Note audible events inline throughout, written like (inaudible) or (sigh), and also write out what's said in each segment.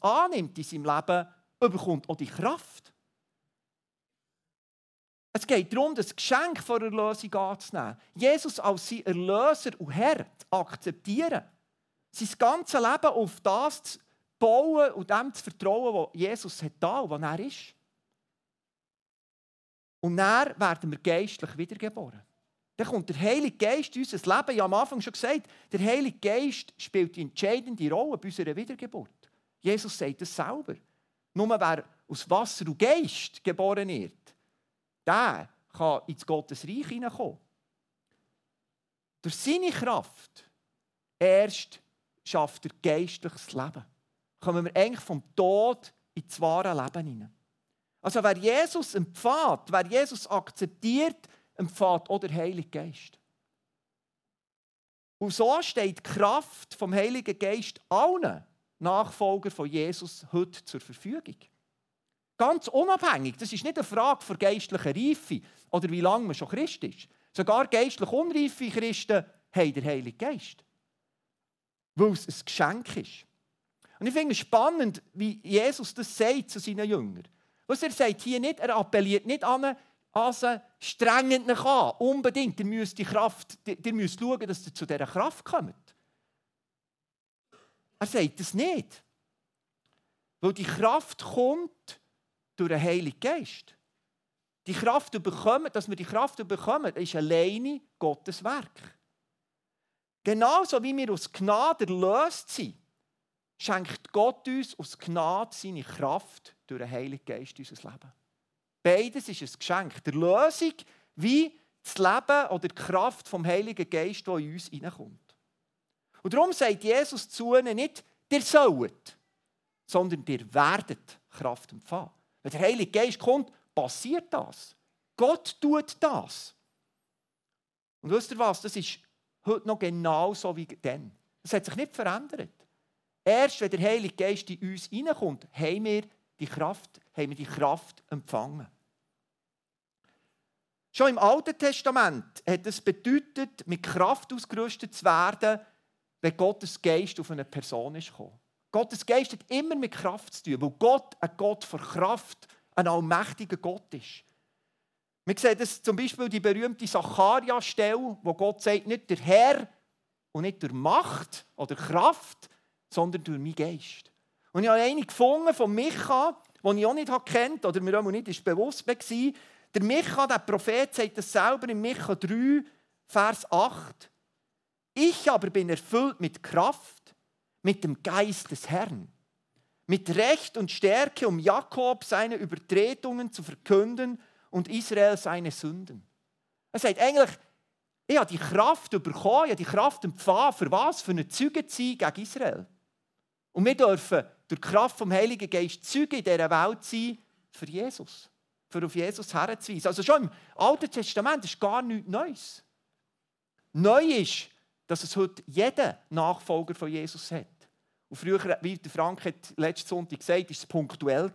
annimmt in seinem Leben, bekommt auch die Kraft. Es geht darum, das Geschenk von Erlösung anzunehmen. Jesus als sein Erlöser und Herr zu akzeptieren. Sein ganzes Leben auf das zu bauen und dem zu vertrauen, was Jesus hat da und was er ist. Und dann werden wir geistlich wiedergeboren. Dann kommt der Heilige Geist in unser Leben. Ich habe am Anfang schon gesagt, der Heilige Geist spielt die entscheidende Rolle bei unserer Wiedergeburt. Jesus sagt das selber. Nur wer aus Wasser und Geist geboren wird, der kann ins Gottes Reich hineinkommen. Durch seine Kraft erst schafft er geistliches Leben. Kommen wir eigentlich vom Tod ins wahre Leben hinein. Also wer Jesus empfahrt, wer Jesus akzeptiert, empfahrt auch der Heilige Geist. Und so steht die Kraft vom Heiligen Geist allen Nachfolger von Jesus heute zur Verfügung. Ganz unabhängig. Das ist nicht eine Frage von geistlicher Reife oder wie lange man schon Christ ist. Sogar geistlich unreife Christen haben den Heiligen Geist. Weil es ein Geschenk ist. Und ich finde es spannend, wie Jesus das sagt zu seinen Jüngern. Was er sagt hier nicht, er appelliert nicht an, also strengend nach an, unbedingt, ihr müsst, die Kraft, ihr müsst schauen, dass ihr zu dieser Kraft kommt. Er sagt das nicht. Weil die Kraft kommt durch den Heiligen Geist. Die Kraft bekommen, dass wir die Kraft bekommen, ist alleine Gottes Werk. Genauso wie wir aus Gnade erlöst sind, schenkt Gott uns aus Gnade seine Kraft durch den Heiligen Geist in unser Leben. Beides ist ein Geschenk. Die Lösung wie das Leben oder die Kraft vom Heiligen Geist, die in uns hineinkommt. Und darum sagt Jesus zu ihnen nicht, ihr sollt, sondern ihr werdet Kraft empfangen. Wenn der Heilige Geist kommt, passiert das. Gott tut das. Und wisst ihr was? Das ist heute noch genauso wie dann. Das hat sich nicht verändert. Erst wenn der Heilige Geist in uns hineinkommt, haben wir die Kraft, haben wir die Kraft empfangen. Schon im Alten Testament hat es bedeutet, mit Kraft ausgerüstet zu werden, wenn Gottes Geist auf eine Person ist gekommen. Gottes Geist hat immer mit Kraft zu tun, weil Gott ein Gott von Kraft, ein allmächtiger Gott ist. Wir sehen das zum Beispiel die berühmte Sacharia-Stelle, wo Gott sagt, nicht der Herr und nicht durch Macht oder Kraft, sondern durch meinen Geist. Und ich habe eine gefunden von Micha, die ich auch nicht kennt oder mir auch nicht bewusst war. Der Micha, der Prophet, sagt das selber in Micha 3, Vers 8. Ich aber bin erfüllt mit Kraft, mit dem Geist des Herrn, mit Recht und Stärke, um Jakob seine Übertretungen zu verkünden und Israel seine Sünden. Er sagt eigentlich, ich habe die Kraft bekommen, ich habe die Kraft empfangen, für was? Für eine Zeuge zu sein gegen Israel. Und wir dürfen durch die Kraft vom Heiligen Geist Zeuge in dieser Welt sein für Jesus. Für auf Jesus herzuweisen. Also schon im Alten Testament ist gar nichts Neues. Neu ist, dass es heute jeder Nachfolger von Jesus hat. Und früher, wie der Frank hat letzten Sonntag gesagt, war es punktuell.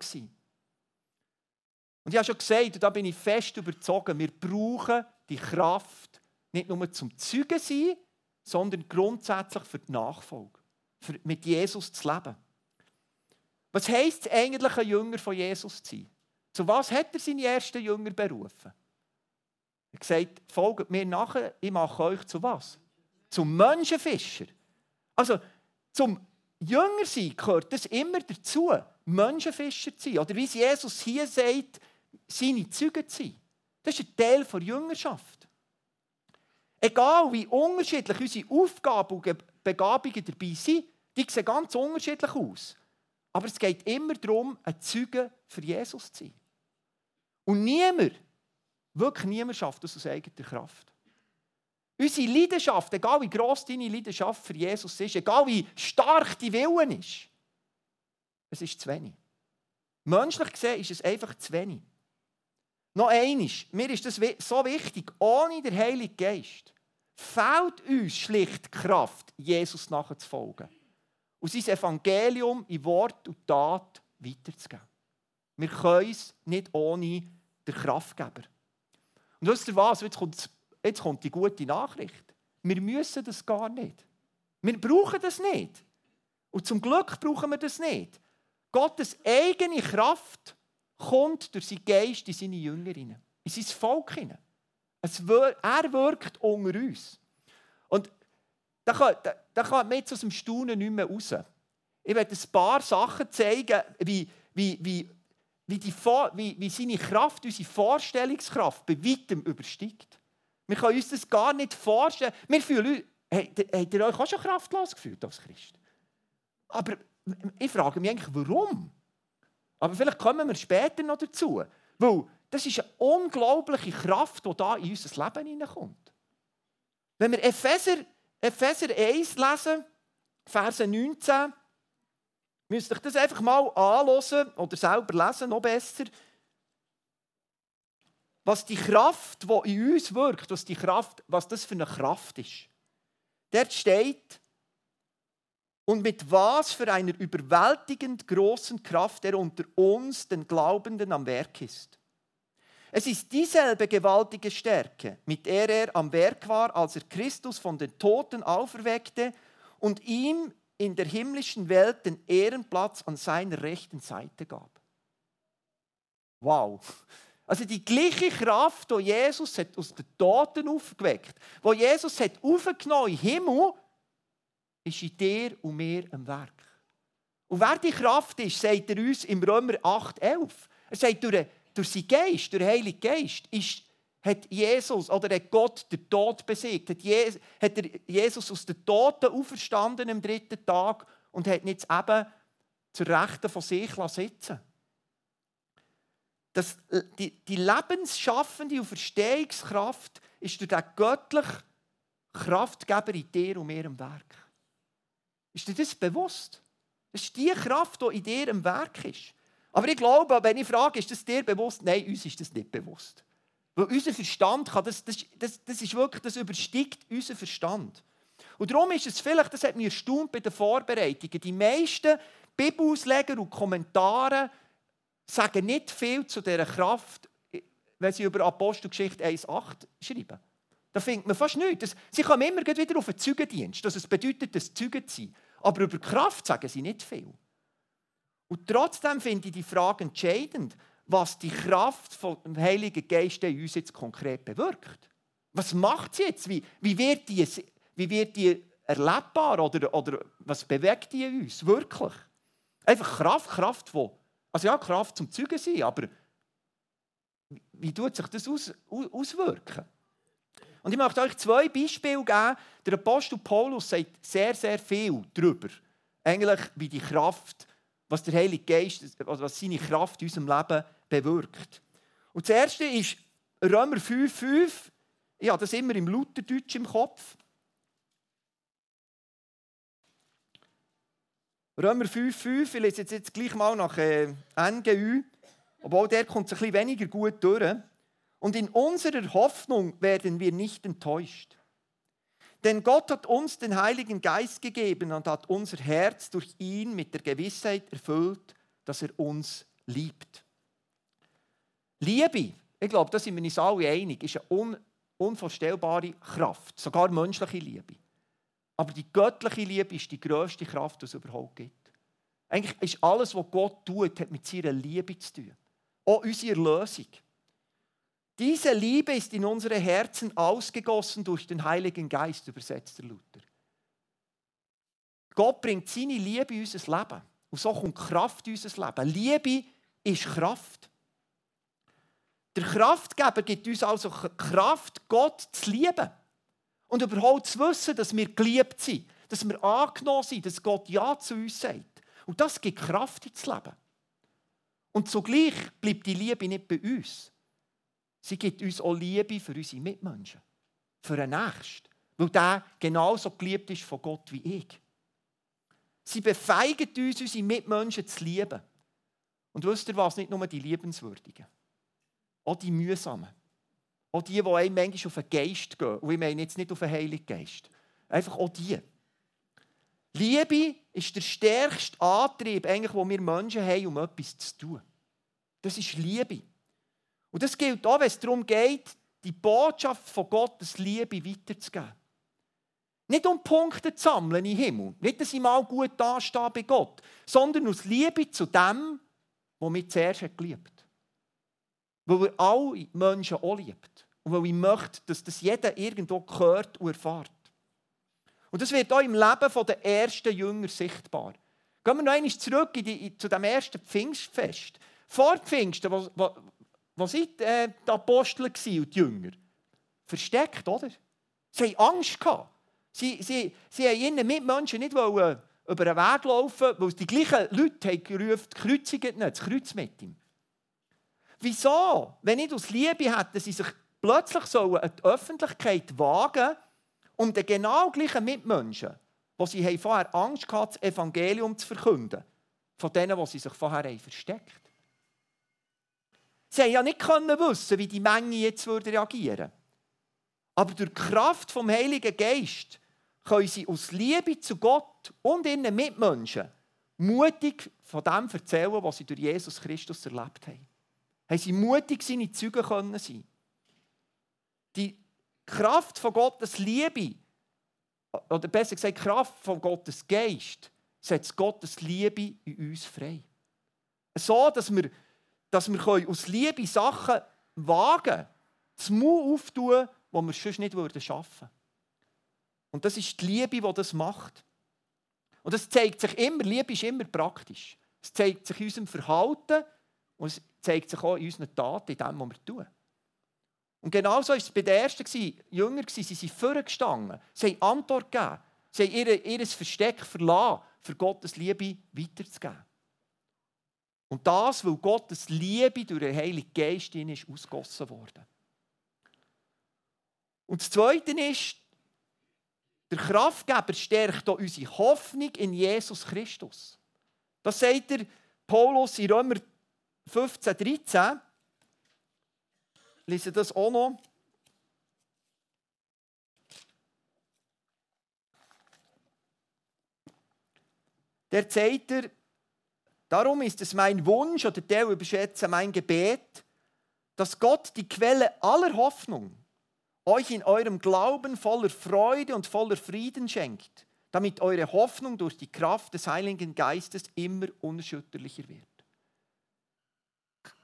Und ich habe schon gesagt, und da bin ich fest überzogen, wir brauchen die Kraft nicht nur zum Zeugen sein, sondern grundsätzlich für die Nachfolge, für mit Jesus zu leben. Was heisst es eigentlich, ein Jünger von Jesus zu sein? Zu was hat er seine ersten Jünger berufen? Er hat gesagt, folgt mir nachher, ich mache euch zu was? Zum Menschenfischer. Also zum Jünger sein gehört das immer dazu, Menschenfischer zu sein. Oder wie Jesus hier sagt, seine Züge zu sein. Das ist ein Teil der Jüngerschaft. Egal wie unterschiedlich unsere Aufgaben und Begabungen dabei sind, die sehen ganz unterschiedlich aus. Aber es geht immer darum, ein Zeuge für Jesus zu sein. Und niemand, wirklich niemand schafft das aus eigener Kraft. Unsere Leidenschaft, egal wie gross deine Leidenschaft für Jesus ist, egal wie stark die Willen ist, es ist zu wenig. Menschlich gesehen ist es einfach zu wenig. Noch eines, mir ist das so wichtig, ohne den Heiligen Geist fehlt uns schlicht die Kraft, Jesus nachzufolgen und sein Evangelium in Wort und Tat weiterzugeben. Wir können es nicht ohne den Kraftgeber. Und wisst ihr was? Jetzt kommt, jetzt kommt die gute Nachricht. Wir müssen das gar nicht. Wir brauchen das nicht. Und zum Glück brauchen wir das nicht. Gottes eigene Kraft kommt durch seinen Geist in seine Jüngerinnen, in sein Volk hinein. Er wirkt unter uns. Und da kann, da, da kann man jetzt aus dem Staunen nicht mehr raus. Ich werde ein paar Sachen zeigen, wie, wie, wie, wie, die, wie, wie seine Kraft, unsere Vorstellungskraft bei weitem übersteigt. Wir können uns das gar nicht vorstellen. Wir fühlen, habt ihr euch auch schon kraftlos gefühlt als Christ? Aber ich frage mich eigentlich, warum? Aber vielleicht kommen wir später noch dazu. Weil das ist eine unglaubliche Kraft, die da in unser Leben hineinkommt. Wenn wir Epheser, Epheser 1 lesen, Verse 19, müsst ihr das einfach mal anhören oder selber lesen, noch besser. Was die Kraft, die in uns wirkt, was, die Kraft, was das für eine Kraft ist. Dort steht, und mit was für einer überwältigend großen Kraft er unter uns, den Glaubenden, am Werk ist. Es ist dieselbe gewaltige Stärke, mit der er am Werk war, als er Christus von den Toten auferweckte und ihm in der himmlischen Welt den Ehrenplatz an seiner rechten Seite gab. Wow. Also die gleiche Kraft, die Jesus hat aus den Toten aufgeweckt, wo Jesus hat aufgenommen den Himmel, ist in dir und mir am Werk. Und wer die Kraft ist, sagt er uns im Römer 8,11. Er sagt, durch, durch seinen Geist, durch den Heiligen Geist, ist, hat Jesus oder hat Gott den Tod besiegt. Hat, Je, hat Jesus aus den Toten auferstanden am dritten Tag und hat jetzt eben zur Rechten von sich sitzen das, die, die lebensschaffende und Verstehungskraft ist durch den göttlichen Kraftgeber in dir und mir im Werk. Ist dir das bewusst? Das ist die Kraft, die in dir im Werk ist. Aber ich glaube, wenn ich frage, ist das dir bewusst? Nein, uns ist das nicht bewusst. Weil unser Verstand kann, das, das, das, das ist wirklich, das übersteigt unseren Verstand. Und darum ist es vielleicht, das hat mich erstaunt bei den Vorbereitungen, die meisten Bibelausleger und Kommentare sagen nicht viel zu dieser Kraft, wenn sie über Apostelgeschichte 1,8 schreiben. Da findet man fast nichts. Sie kommen immer wieder auf den Zeugendienst, dass es bedeutet, das Zeugen zu sein. Aber über Kraft sagen sie nicht viel. Und trotzdem finde ich die Frage entscheidend, was die Kraft vom Heiligen Geist in uns jetzt konkret bewirkt. Was macht sie jetzt? Wie, wie, wird, die, wie wird die erlebbar oder, oder was bewegt die uns wirklich? Einfach Kraft, Kraft, die also ja, Kraft zum Zeugen sein, aber wie tut sich das aus, auswirken? Und ich möchte euch zwei Beispiele geben. Der Apostel Paulus sagt sehr, sehr viel darüber. Eigentlich, wie die Kraft, was der Heilige Geist, was seine Kraft in unserem Leben bewirkt. Und das erste ist Römer 5,5. Ich habe das immer im Lutherdeutsch im Kopf. Römer 5,5, ich lese jetzt, jetzt gleich mal nach äh, NGÜ, obwohl der kommt ein bisschen weniger gut durch. Und in unserer Hoffnung werden wir nicht enttäuscht. Denn Gott hat uns den Heiligen Geist gegeben und hat unser Herz durch ihn mit der Gewissheit erfüllt, dass er uns liebt. Liebe, ich glaube, da sind wir uns alle einig, ist eine un unvorstellbare Kraft, sogar menschliche Liebe. Aber die göttliche Liebe ist die größte Kraft, die es überhaupt gibt. Eigentlich ist alles, was Gott tut, hat mit seiner Liebe zu tun. Auch unsere Erlösung. Diese Liebe ist in unsere Herzen ausgegossen durch den Heiligen Geist, übersetzt der Luther. Gott bringt seine Liebe in unser Leben. Und so kommt Kraft in unser Leben. Liebe ist Kraft. Der Kraftgeber gibt uns also Kraft, Gott zu lieben. Und überhaupt zu wissen, dass wir geliebt sind, dass wir angenommen sind, dass Gott Ja zu uns sagt. Und das gibt Kraft ins Leben. Und zugleich bleibt die Liebe nicht bei uns. Sie gibt uns auch Liebe für unsere Mitmenschen, für den Nächsten, weil der genauso geliebt ist von Gott wie ich. Sie befeigt uns, unsere Mitmenschen zu lieben. Und wisst ihr was? Nicht nur die Liebenswürdigen, auch die Mühsamen. Auch die, die einem manchmal auf den Geist gehen. Und ich meine jetzt nicht auf den Heiligen Geist. Einfach auch die. Liebe ist der stärkste Antrieb, eigentlich, den wir Menschen haben, um etwas zu tun. Das ist Liebe. Und das gilt auch, wenn es darum geht, die Botschaft von Gottes Liebe weiterzugeben. Nicht um Punkte zu sammeln im Himmel, nicht, dass ich mal gut dastehe bei Gott, sondern aus Liebe zu dem, der mich zuerst geliebt hat. Weil er alle Menschen auch liebt. Und weil ich möchte, dass das jeder irgendwo hört und erfährt. Und das wird auch im Leben der ersten Jünger sichtbar. Gehen wir noch einmal zurück in die, zu dem ersten Pfingstfest. Vor Pfingsten, wo, wo, wo sind äh, die Apostel und die Jünger? Versteckt, oder? Sie hatten Angst. Gehabt. Sie, sie, sie haben ihren Mitmenschen nicht wollen, über den Weg laufen, weil die gleichen Leute haben gerufen, nicht, das Kreuz mit ihm. Wieso? Wenn nicht aus Liebe hätten sie sich plötzlich sollen in die Öffentlichkeit wagen, um den genau gleichen Mitmenschen, wo sie vorher Angst hatten, das Evangelium zu verkünden, von denen, die sie sich vorher versteckt. Sie haben ja nicht wissen, wie die Menge jetzt reagieren würde. Aber durch die Kraft vom Heiligen Geist können sie aus Liebe zu Gott und ihren Mitmenschen mutig von dem erzählen, was sie durch Jesus Christus erlebt haben. Haben sie mutig seine Züge können sein. Die Kraft von Gottes Liebe, oder besser gesagt, die Kraft von Gottes Geist, setzt Gottes Liebe in uns frei. So, dass wir, dass wir aus Liebe Sachen wagen, das Mut auftun, die wir sonst nicht schaffen würden. Und das ist die Liebe, die das macht. Und das zeigt sich immer, Liebe ist immer praktisch. Es zeigt sich in unserem Verhalten und zeigt sich auch in unseren Taten, in dem, was wir tun. Und genauso war es bei den ersten Jüngern, sie sind vorgestanden, sie haben Antwort gegeben, sie haben ihr, ihr Versteck verlassen, für Gottes Liebe weiterzugeben. Und das, weil Gottes Liebe durch den Heiligen Geist in ist ausgossen worden. Und das Zweite ist, der Kraftgeber stärkt auch unsere Hoffnung in Jesus Christus. Das sagt der Paulus in Römer 15, 13. Lese das auch noch. Der sagt er, darum ist es mein Wunsch oder der überschätze mein Gebet, dass Gott die Quelle aller Hoffnung euch in eurem Glauben voller Freude und voller Frieden schenkt, damit eure Hoffnung durch die Kraft des Heiligen Geistes immer unerschütterlicher wird.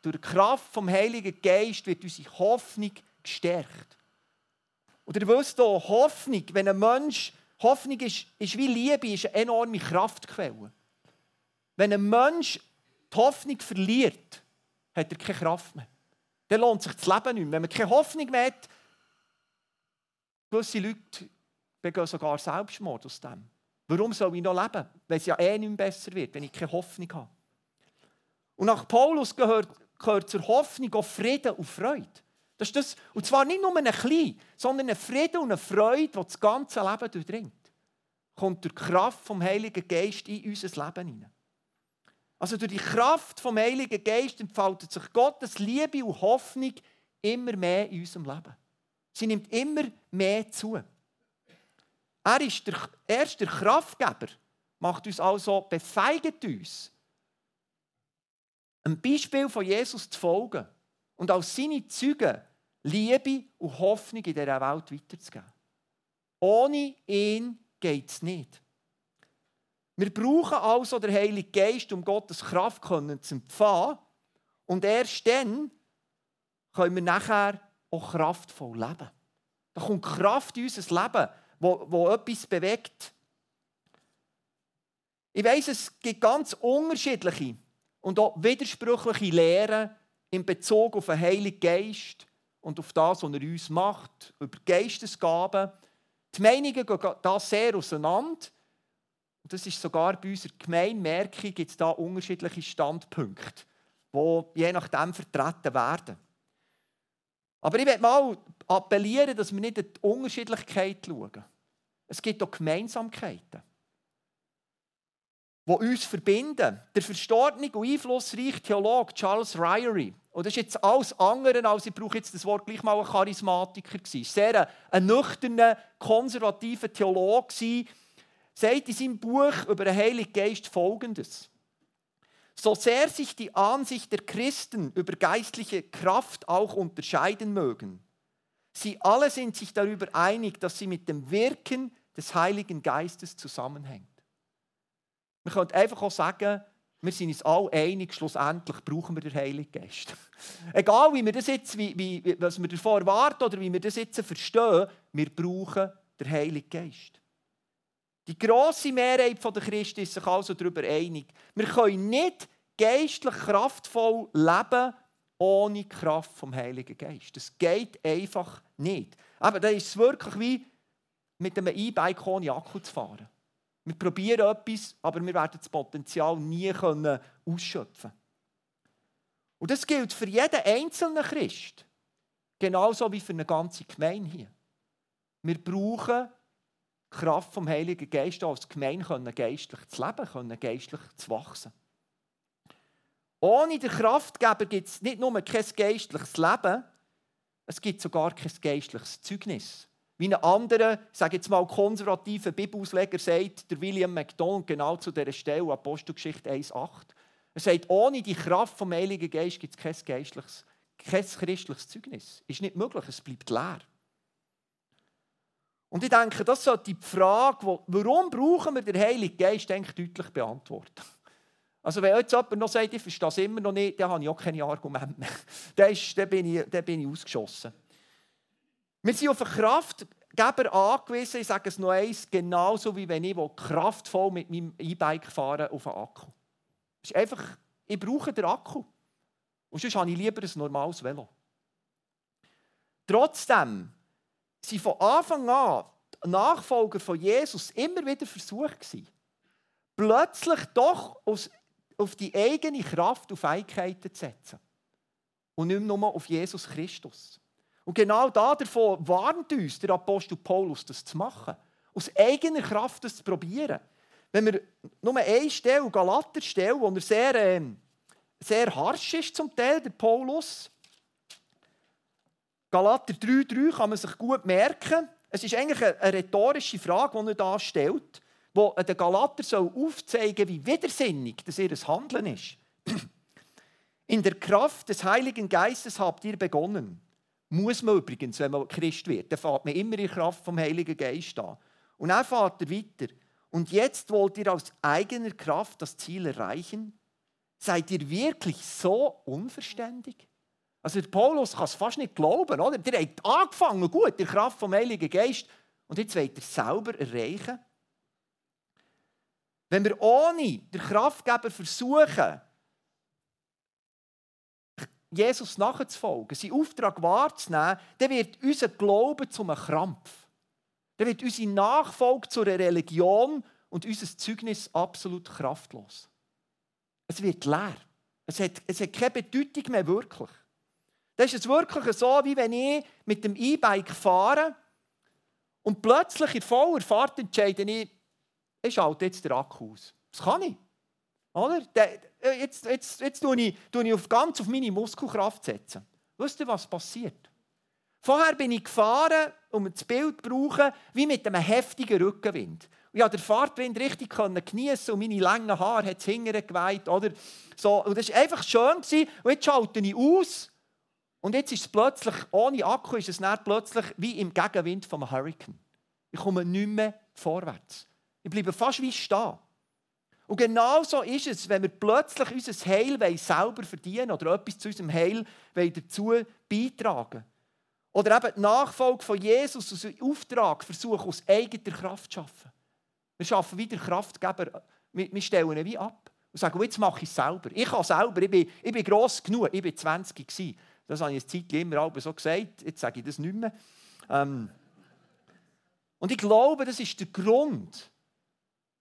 Durch die Kraft vom Heiligen Geist wird unsere Hoffnung gestärkt. Und ihr wisst auch, Hoffnung, wenn ein Mensch, Hoffnung ist, ist wie Liebe, ist eine enorme Kraftquelle. Wenn ein Mensch die Hoffnung verliert, hat er keine Kraft mehr. Dann lohnt sich das Leben nicht mehr. Wenn man keine Hoffnung mehr hat, Gewisse Leute begehen sogar Selbstmord aus dem. Warum soll ich noch leben, wenn es ja eh nicht mehr besser wird, wenn ich keine Hoffnung habe? Und nach Paulus gehört, gehört zur Hoffnung auch Frieden und Freude. Das ist das, und zwar nicht nur ein klein, sondern ein Frieden und eine Freude, die das ganze Leben durchdringt. Kommt durch die Kraft vom Heiligen Geist in unser Leben hinein. Also durch die Kraft vom Heiligen Geist entfaltet sich Gottes Liebe und Hoffnung immer mehr in unserem Leben. Sie nimmt immer mehr zu. Er ist der erste Kraftgeber, macht uns also, befeigt uns, ein Beispiel von Jesus zu folgen und als seine Züge Liebe und Hoffnung in dieser Welt weiterzugeben. Ohne ihn geht es nicht. Wir brauchen also den Heiligen Geist, um Gottes Kraft zu empfangen. Und erst dann können wir nachher auch kraftvoll leben. Da kommt Kraft in unser Leben, wo, wo etwas bewegt. Ich weiß, es gibt ganz unterschiedliche und auch widersprüchliche Lehren in Bezug auf den Heiligen Geist und auf das, was er uns macht, über Geistesgaben. Die Meinungen gehen da sehr auseinander. Und das ist sogar bei unserer Gemeinmerkung gibt es da unterschiedliche Standpunkte, die je nachdem vertreten werden. Aber ich möchte mal appellieren, dass wir nicht in die Unterschiedlichkeit schauen. Es gibt auch Gemeinsamkeiten, die uns verbinden. Der verstorbene und einflussreiche Theologe Charles Ryrie, und das ist jetzt alles andere, als ich brauche jetzt das Wort gleich mal ein Charismatiker gewesen. Sehr ein, ein nüchterner, konservativer Theologe sagt in seinem Buch über den Heiligen Geist Folgendes. So sehr sich die Ansicht der Christen über geistliche Kraft auch unterscheiden mögen, sie alle sind sich darüber einig, dass sie mit dem Wirken des Heiligen Geistes zusammenhängt. Man könnte einfach auch sagen, wir sind uns alle einig, schlussendlich brauchen wir den Heiligen Geist. (laughs) Egal, wie wir das jetzt, wie, was wir davon erwarten oder wie wir das jetzt verstehen, wir brauchen den Heiligen Geist. Die grosse Mehrheit der Christen ist sich also darüber einig. Wir können nicht geistlich kraftvoll leben ohne Kraft vom Heiligen Geist. Das geht einfach nicht. Aber da ist wirklich wie mit einem E-Bike ohne Akku zu fahren. Wir probieren etwas, aber wir werden das Potenzial nie können ausschöpfen Und das gilt für jeden einzelnen Christ. Genauso wie für eine ganze Gemeinde hier. Wir brauchen Kraft vom Heiligen Geist als Gemeinde können geistlich zu leben, können geistlich zu wachsen. Ohne den Kraftgeber gibt es nicht nur kein geistliches Leben, es gibt sogar kein geistliches Zeugnis. Wie ein anderer, sage jetzt mal konservativer Bibelausleger sagt, der William MacDonald genau zu dieser Stelle, Apostelgeschichte 1,8. Er sagt, ohne die Kraft vom Heiligen Geist gibt es kein geistliches, kein christliches Zeugnis. Ist nicht möglich, es bleibt leer. Und ich denke, das sollte die Frage, warum brauchen wir den Heiligen Geist, denke deutlich beantworten. Also wenn jetzt jemand noch sagt, ich verstehe es immer noch nicht, dann habe ich auch keine Argumente mehr. (laughs) dann, bin ich, dann bin ich ausgeschossen. Wir sind auf einen Kraftgeber angewiesen, ich sage es noch eins, genauso wie wenn ich kraftvoll mit meinem E-Bike fahre auf einen Akku. ist einfach, ich brauche den Akku. Und sonst habe ich lieber ein normales Velo. Trotzdem waren von Anfang an Nachfolger von Jesus immer wieder versucht plötzlich doch auf die eigene Kraft und Fähigkeiten zu setzen. Und nicht nur auf Jesus Christus. Und genau davon warnt uns der Apostel Paulus, das zu machen. Aus eigener Kraft das zu probieren. Wenn wir nur eine Stelle, Galater Stelle, wo er sehr, äh, sehr harsch ist zum Teil, der Paulus. Galater 3,3 kann man sich gut merken. Es ist eigentlich eine, rhetorische Frage, die er da stellt, wo der Galater soll aufzeigen wie widersinnig das ihr Handeln ist. (clears throat) In der Kraft des Heiligen Geistes habt ihr begonnen. Muss man übrigens, wenn man Christ wird, dann fährt man immer in Kraft vom Heiligen Geist an. Und dann fährt er weiter. Und jetzt wollt ihr aus eigener Kraft das Ziel erreichen? Seid ihr wirklich so unverständig? Also der Paulus kann es fast nicht glauben, oder? Der hat angefangen, gut, in Kraft vom Heiligen Geist, und jetzt wollt ihr selber erreichen? Wenn wir ohne den Kraftgeber versuchen, Jesus nachzufolgen, seinen Auftrag wahrzunehmen, dann wird unser Glaube zu einem Krampf. Dann wird unsere Nachfolge zu einer Religion und unser Zeugnis absolut kraftlos. Es wird leer. Es hat, es hat keine Bedeutung mehr wirklich. Das ist es wirklich so, wie wenn ich mit dem E-Bike fahre und plötzlich in voller Fahrt entscheide ich, ich schalte jetzt den Akku aus. Das kann ich. Oder? Äh, jetzt, jetzt, jetzt tue ich, tue ich auf, ganz auf meine Muskelkraft setzen. Wisst ihr, was passiert? Vorher bin ich gefahren, um das Bild zu brauchen, wie mit einem heftigen Rückenwind. Ich konnte den Fahrtwind richtig geniessen und meine langen Haare hat es geweiht. Oder? So, und das war einfach schön. Und jetzt schalte ich aus. Und jetzt ist es plötzlich, ohne Akku, ist es dann plötzlich wie im Gegenwind vom Hurricane. Ich komme nicht mehr vorwärts. Ich bleibe fast wie stehen. Und genau so ist es, wenn wir plötzlich unser Heil selber verdienen oder etwas zu unserem Heil dazu beitragen Oder eben die Nachfolge von Jesus, unseren Auftrag versuchen, aus eigener Kraft zu schaffen. Wir schaffen wieder Kraftgeber, wir stellen ihn wie ab und sagen, jetzt mache ich es selber. Ich kann selber, ich bin, ich bin gross genug, ich war 20 gewesen. Das habe ich eine Zeit immer so gesagt, jetzt sage ich das nicht mehr. Ähm und ich glaube, das ist der Grund,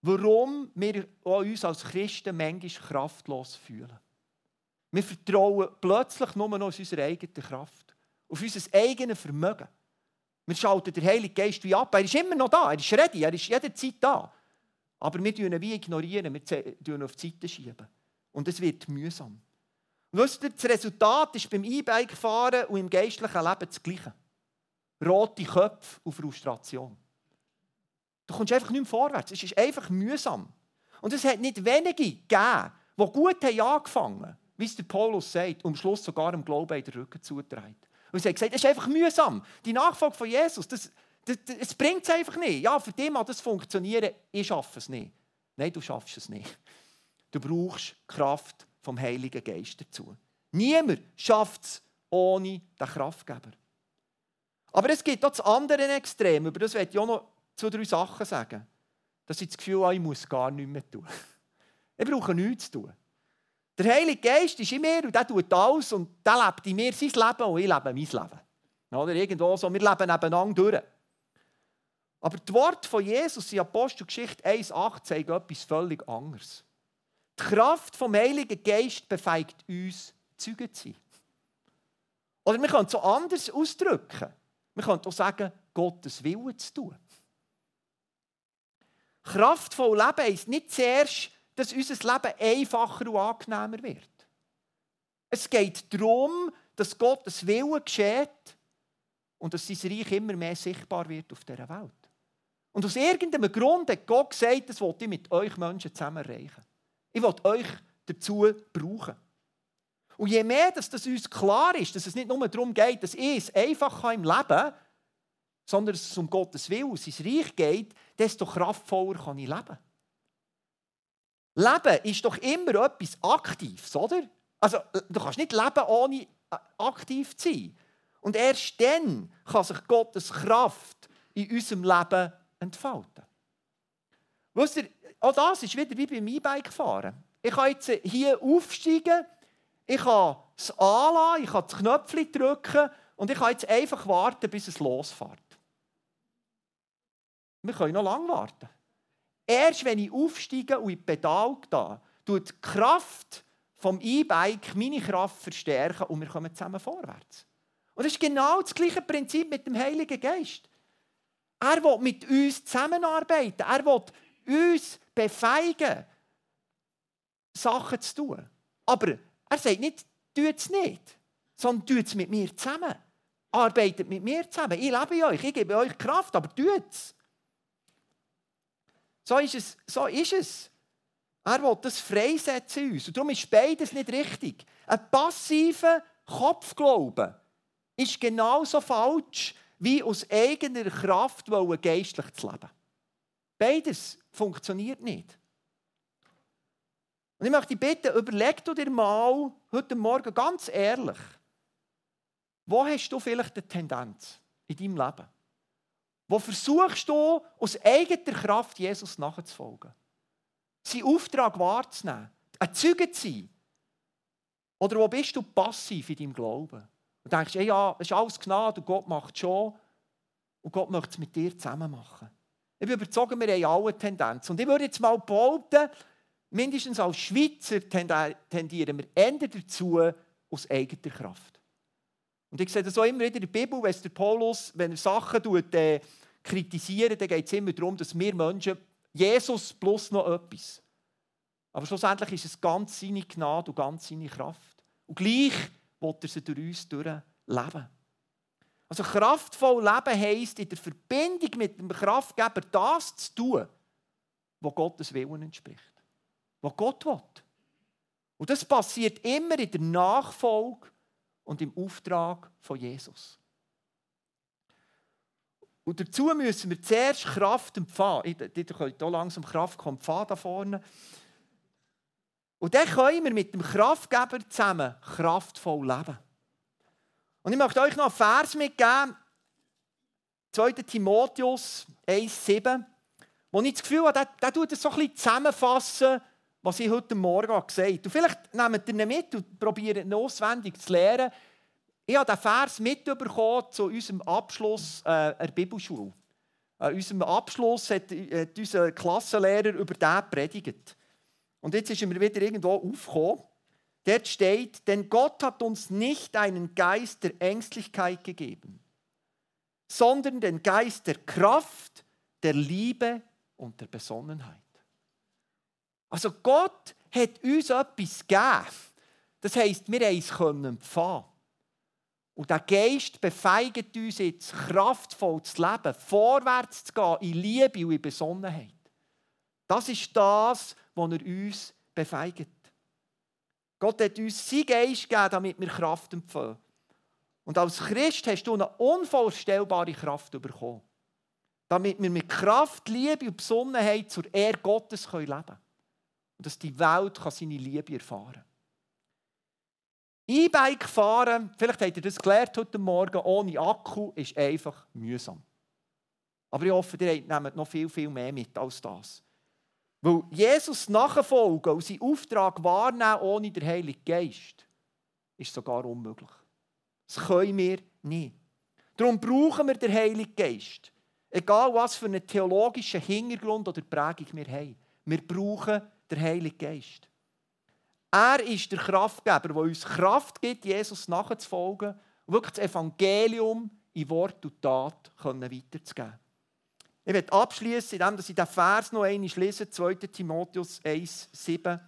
warum wir uns als Christen manchmal kraftlos fühlen. Wir vertrauen plötzlich nur noch auf unsere eigene Kraft, auf unser eigenes Vermögen. Wir schalten den Heiligen Geist wie ab. Er ist immer noch da, er ist ready, er ist jederzeit da. Aber wir ignorieren ihn wie ignorieren, wir schieben auf die Seite. Und es wird mühsam. Wisst ihr, das Resultat ist beim E-Bike-Fahren und im geistlichen Leben das Gleiche. Rote Köpfe und Frustration. Du kommst einfach nicht mehr vorwärts. Es ist einfach mühsam. Und es hat nicht wenige gegeben, die gut haben angefangen haben, wie es der Paulus sagt, und am Schluss sogar im Glauben den Rücken zutragen. Und sie haben gesagt, es ist einfach mühsam. Die Nachfolge von Jesus, das, es bringt es einfach nicht. Ja, für dich mag das funktionieren, ich schaffe es nicht. Nein, du schaffst es nicht. Du brauchst Kraft vom Heiligen Geist dazu. Niemand schafft es ohne den Kraftgeber. Aber es gibt auch das andere Extrem, über das ich auch noch zwei, drei Sachen sagen. Dass ich das Gefühl habe, ich muss gar nichts mehr tun. (laughs) Ich brauche nichts zu tun. Der Heilige Geist ist in mir und der tut alles und der lebt in mir sein Leben und ich lebe mein Leben. Oder irgendwo so, wir leben nebeneinander durch. Aber das Wort von Jesus in Apostelgeschichte 1,8 zeigt etwas völlig anderes. Die Kraft vom Heiligen Geist befeigt uns, Zeugen zu sein. Oder wir können es so anders ausdrücken. Wir können auch sagen, Gottes Willen zu tun. Kraftvoll Leben heisst nicht zuerst, dass unser Leben einfacher und angenehmer wird. Es geht darum, dass Gottes Willen geschieht und dass sein Reich immer mehr sichtbar wird auf dieser Welt. Und aus irgendeinem Grund hat Gott gesagt, das will ich mit euch Menschen zusammen erreichen. Ich will euch dazu brauchen. Und je mehr dass das uns klar ist, dass es nicht nur darum geht, dass ich es einfach im Leben kann, sondern dass es um Gottes Willen, sein Reich geht, desto kraftvoller kann ich leben. Leben ist doch immer etwas Aktives, oder? Also, du kannst nicht leben, ohne äh, aktiv zu sein. Und erst dann kann sich Gottes Kraft in unserem Leben entfalten. Wisst ihr, auch das ist wieder wie beim E-Bike fahren. Ich kann jetzt hier aufsteigen, ich kann es anlassen, ich kann das Knöpfchen drücken und ich kann jetzt einfach warten, bis es losfährt. Wir können noch lange warten. Erst wenn ich aufsteige und in die Pedal gehe, tut die Kraft vom E-Bike meine Kraft verstärken und wir kommen zusammen vorwärts. Und das ist genau das gleiche Prinzip mit dem Heiligen Geist. Er will mit uns zusammenarbeiten. Er will uns befeigen, Sachen zu tun. Aber er sagt nicht, tut es nicht, sondern tut es mit mir zusammen. Arbeitet mit mir zusammen. Ich lebe euch, ich gebe euch Kraft, aber tut es. So ist es. So ist es. Er will das freisetzen uns. Und darum ist beides nicht richtig. Ein passiver Kopfglauben ist genauso falsch wie aus eigener Kraft geistlich zu leben. Beides funktioniert nicht. Und ich möchte dich bitten, überleg dir mal heute Morgen ganz ehrlich, wo hast du vielleicht eine Tendenz in deinem Leben? Wo versuchst du, aus eigener Kraft Jesus nachzufolgen? Seinen Auftrag wahrzunehmen, ein Zeuge zu sein? Oder wo bist du passiv in deinem Glauben? Und denkst, hey, ja, es ist alles Gnade und Gott macht schon. Und Gott möchte es mit dir zusammen machen. Ich bin überzeugt, wir haben alle Tendenzen. Und ich würde jetzt mal behaupten, mindestens als Schweizer tendieren wir eher dazu, aus eigener Kraft. Und ich sehe das auch immer wieder in der Bibel, wenn der Paulus, wenn er Sachen tut, äh, kritisieren, dann geht es immer darum, dass wir Menschen Jesus plus noch etwas. Aber schlussendlich ist es ganz seine Gnade und ganz seine Kraft. Und gleich wird er sie durch uns durchleben. Also kraftvoll leben heisst, in der Verbindung mit dem Kraftgeber das zu tun, was Gottes Willen entspricht. Was Gott will. Und das passiert immer in der Nachfolge und im Auftrag von Jesus. Und dazu müssen wir zuerst Kraft empfangen. Ihr könnt hier langsam Kraft kommen, da vorne. Und dann können wir mit dem Kraftgeber zusammen kraftvoll leben. Und ich möchte euch noch einen Vers mitgeben, 2. Timotheus 1,7, wo ich das Gefühl habe, der, der tut das so ein bisschen zusammenfassen, was ich heute Morgen gesagt habe. Und vielleicht nehmt ihr ihn mit und probiert ihn auswendig zu lernen. Ich habe diesen Vers mitbekommen zu unserem Abschluss äh, der Bibelschule. An unserem Abschluss hat, hat unser Klassenlehrer über den predigt. Und jetzt ist mir wieder irgendwo aufgekommen. Dort steht, denn Gott hat uns nicht einen Geist der Ängstlichkeit gegeben, sondern den Geist der Kraft, der Liebe und der Besonnenheit. Also Gott hat uns etwas gegeben. Das heisst, wir können es empfangen. Und der Geist befeigt uns jetzt, kraftvoll zu leben, vorwärts zu gehen, in Liebe und in Besonnenheit. Das ist das, was er uns befeigt. Gott hat uns seinen Geist gegeben, damit wir Kraft empfangen. Und als Christ hast du eine unvorstellbare Kraft bekommen. damit wir mit Kraft, Liebe und Besonnenheit zur Ehre Gottes leben können. Und dass die Welt seine Liebe erfahren kann. E-Bike fahren, vielleicht habt ihr das gelernt heute Morgen, ohne Akku ist einfach mühsam. Aber ich hoffe, ihr nehmt noch viel, viel mehr mit als das. Weil Jesus nachfolgen und seinen Auftrag wahrnehmen ohne den Heiligen Geist ist sogar unmöglich. Das können wir nicht. Darum brauchen wir den Heiligen Geist. Egal was für einen theologischen Hintergrund oder Prägung wir haben. Wir brauchen den Heiligen Geist. Er ist der Kraftgeber, der uns Kraft gibt, Jesus nachzufolgen und wirklich das Evangelium in Wort und Tat weiterzugeben. Ich werde abschließen, indem ich diesen Vers noch einmal lese, 2. Timotheus 1, 7.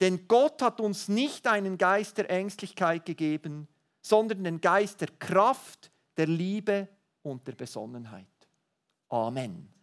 Denn Gott hat uns nicht einen Geist der Ängstlichkeit gegeben, sondern den Geist der Kraft, der Liebe und der Besonnenheit. Amen.